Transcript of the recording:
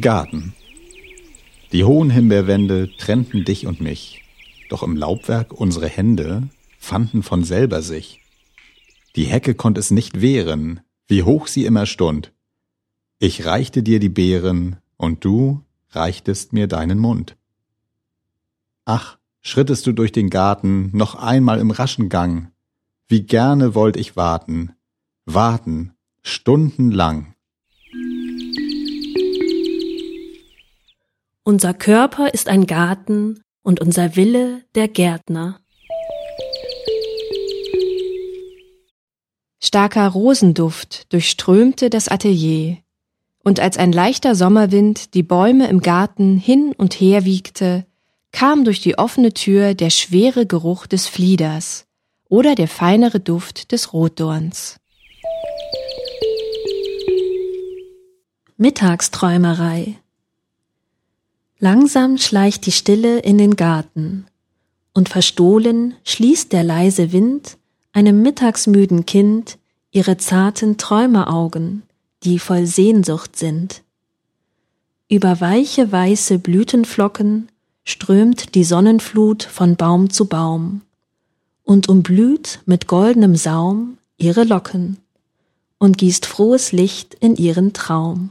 Garten. Die hohen Himbeerwände trennten dich und mich, doch im Laubwerk unsere Hände fanden von selber sich. Die Hecke konnt es nicht wehren, wie hoch sie immer stund. Ich reichte dir die Beeren, und du reichtest mir deinen Mund. Ach, schrittest du durch den Garten noch einmal im raschen Gang, wie gerne wollt ich warten, warten, stundenlang. Unser Körper ist ein Garten und unser Wille der Gärtner. Starker Rosenduft durchströmte das Atelier, und als ein leichter Sommerwind die Bäume im Garten hin und her wiegte, kam durch die offene Tür der schwere Geruch des Flieders oder der feinere Duft des Rotdorns. Mittagsträumerei Langsam schleicht die Stille in den Garten, und verstohlen schließt der leise Wind einem mittagsmüden Kind ihre zarten Träumeraugen, die voll Sehnsucht sind. Über weiche weiße Blütenflocken strömt die Sonnenflut von Baum zu Baum und umblüht mit goldenem Saum ihre Locken und gießt frohes Licht in ihren Traum.